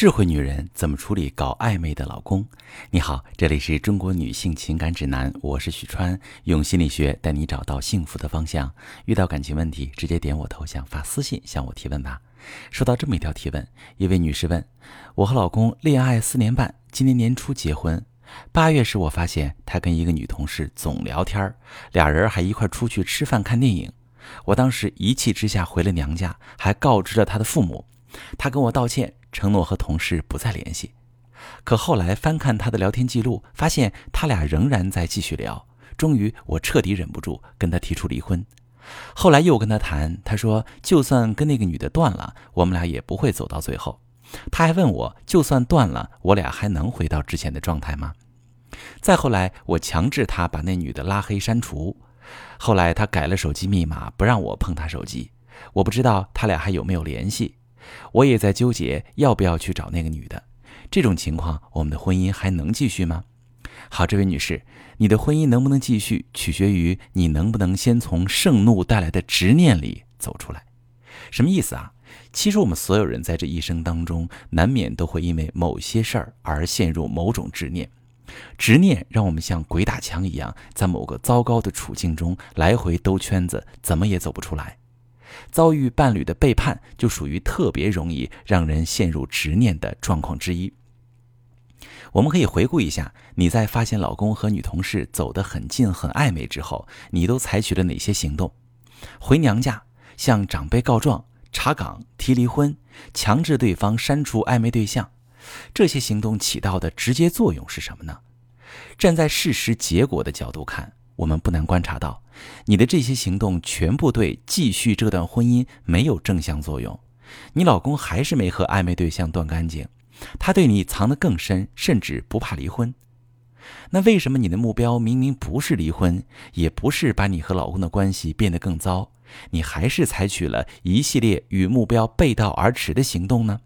智慧女人怎么处理搞暧昧的老公？你好，这里是中国女性情感指南，我是许川，用心理学带你找到幸福的方向。遇到感情问题，直接点我头像发私信向我提问吧。收到这么一条提问，一位女士问：我和老公恋爱四年半，今年年初结婚，八月时我发现他跟一个女同事总聊天儿，俩人还一块出去吃饭看电影。我当时一气之下回了娘家，还告知了他的父母。他跟我道歉。承诺和同事不再联系，可后来翻看他的聊天记录，发现他俩仍然在继续聊。终于，我彻底忍不住跟他提出离婚。后来又跟他谈，他说就算跟那个女的断了，我们俩也不会走到最后。他还问我，就算断了，我俩还能回到之前的状态吗？再后来，我强制他把那女的拉黑删除。后来他改了手机密码，不让我碰他手机。我不知道他俩还有没有联系。我也在纠结要不要去找那个女的，这种情况，我们的婚姻还能继续吗？好，这位女士，你的婚姻能不能继续，取决于你能不能先从盛怒带来的执念里走出来。什么意思啊？其实我们所有人在这一生当中，难免都会因为某些事儿而陷入某种执念，执念让我们像鬼打墙一样，在某个糟糕的处境中来回兜圈子，怎么也走不出来。遭遇伴侣的背叛，就属于特别容易让人陷入执念的状况之一。我们可以回顾一下，你在发现老公和女同事走得很近、很暧昧之后，你都采取了哪些行动？回娘家、向长辈告状、查岗、提离婚、强制对方删除暧昧对象，这些行动起到的直接作用是什么呢？站在事实结果的角度看。我们不难观察到，你的这些行动全部对继续这段婚姻没有正向作用。你老公还是没和暧昧对象断干净，他对你藏得更深，甚至不怕离婚。那为什么你的目标明明不是离婚，也不是把你和老公的关系变得更糟，你还是采取了一系列与目标背道而驰的行动呢？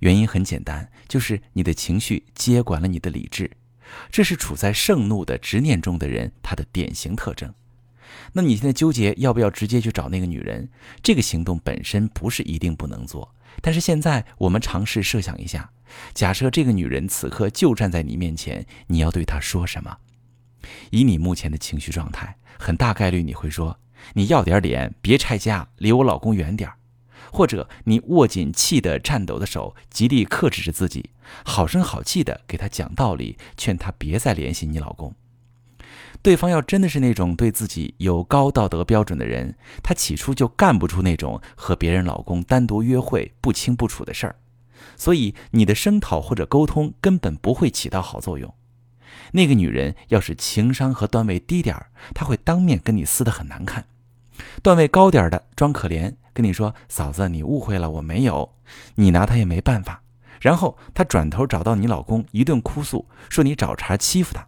原因很简单，就是你的情绪接管了你的理智。这是处在盛怒的执念中的人，他的典型特征。那你现在纠结要不要直接去找那个女人？这个行动本身不是一定不能做，但是现在我们尝试设想一下，假设这个女人此刻就站在你面前，你要对她说什么？以你目前的情绪状态，很大概率你会说：“你要点脸，别拆家，离我老公远点儿。”或者你握紧气得颤抖的手，极力克制着自己，好声好气地给他讲道理，劝他别再联系你老公。对方要真的是那种对自己有高道德标准的人，他起初就干不出那种和别人老公单独约会不清不楚的事儿，所以你的声讨或者沟通根本不会起到好作用。那个女人要是情商和段位低点儿，她会当面跟你撕得很难看；段位高点儿的装可怜。跟你说，嫂子，你误会了，我没有，你拿他也没办法。然后他转头找到你老公，一顿哭诉，说你找茬欺负他。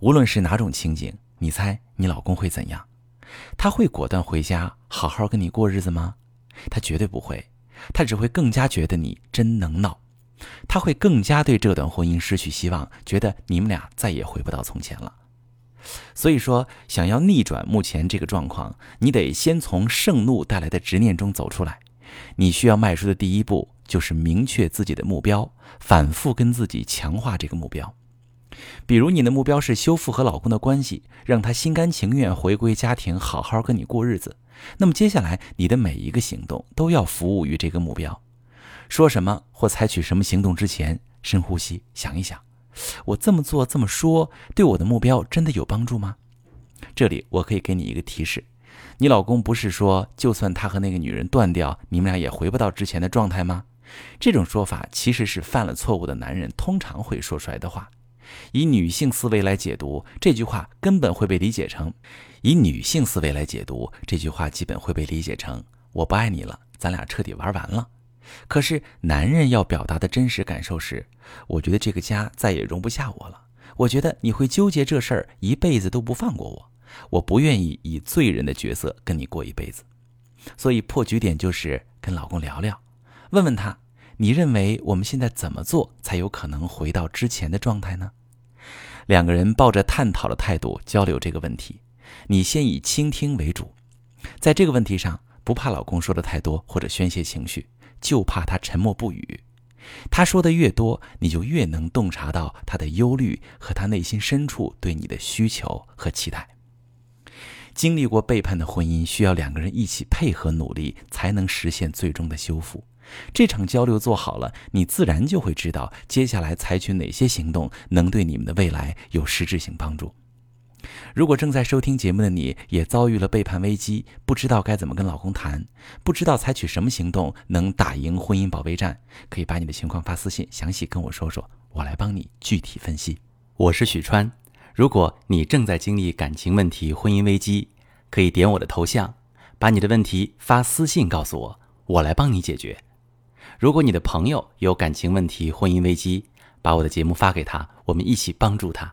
无论是哪种情景，你猜你老公会怎样？他会果断回家好好跟你过日子吗？他绝对不会，他只会更加觉得你真能闹，他会更加对这段婚姻失去希望，觉得你们俩再也回不到从前了。所以说，想要逆转目前这个状况，你得先从盛怒带来的执念中走出来。你需要迈出的第一步就是明确自己的目标，反复跟自己强化这个目标。比如，你的目标是修复和老公的关系，让他心甘情愿回归家庭，好好跟你过日子。那么，接下来你的每一个行动都要服务于这个目标。说什么或采取什么行动之前，深呼吸，想一想。我这么做这么说，对我的目标真的有帮助吗？这里我可以给你一个提示：你老公不是说，就算他和那个女人断掉，你们俩也回不到之前的状态吗？这种说法其实是犯了错误的男人通常会说出来的话。以女性思维来解读这句话，根本会被理解成：以女性思维来解读这句话，基本会被理解成我不爱你了，咱俩彻底玩完了。可是，男人要表达的真实感受是：我觉得这个家再也容不下我了。我觉得你会纠结这事儿，一辈子都不放过我。我不愿意以罪人的角色跟你过一辈子。所以，破局点就是跟老公聊聊，问问他：你认为我们现在怎么做才有可能回到之前的状态呢？两个人抱着探讨的态度交流这个问题。你先以倾听为主，在这个问题上不怕老公说的太多或者宣泄情绪。就怕他沉默不语，他说的越多，你就越能洞察到他的忧虑和他内心深处对你的需求和期待。经历过背叛的婚姻，需要两个人一起配合努力，才能实现最终的修复。这场交流做好了，你自然就会知道接下来采取哪些行动能对你们的未来有实质性帮助。如果正在收听节目的你也遭遇了背叛危机，不知道该怎么跟老公谈，不知道采取什么行动能打赢婚姻保卫战，可以把你的情况发私信，详细跟我说说，我来帮你具体分析。我是许川，如果你正在经历感情问题、婚姻危机，可以点我的头像，把你的问题发私信告诉我，我来帮你解决。如果你的朋友有感情问题、婚姻危机，把我的节目发给他，我们一起帮助他。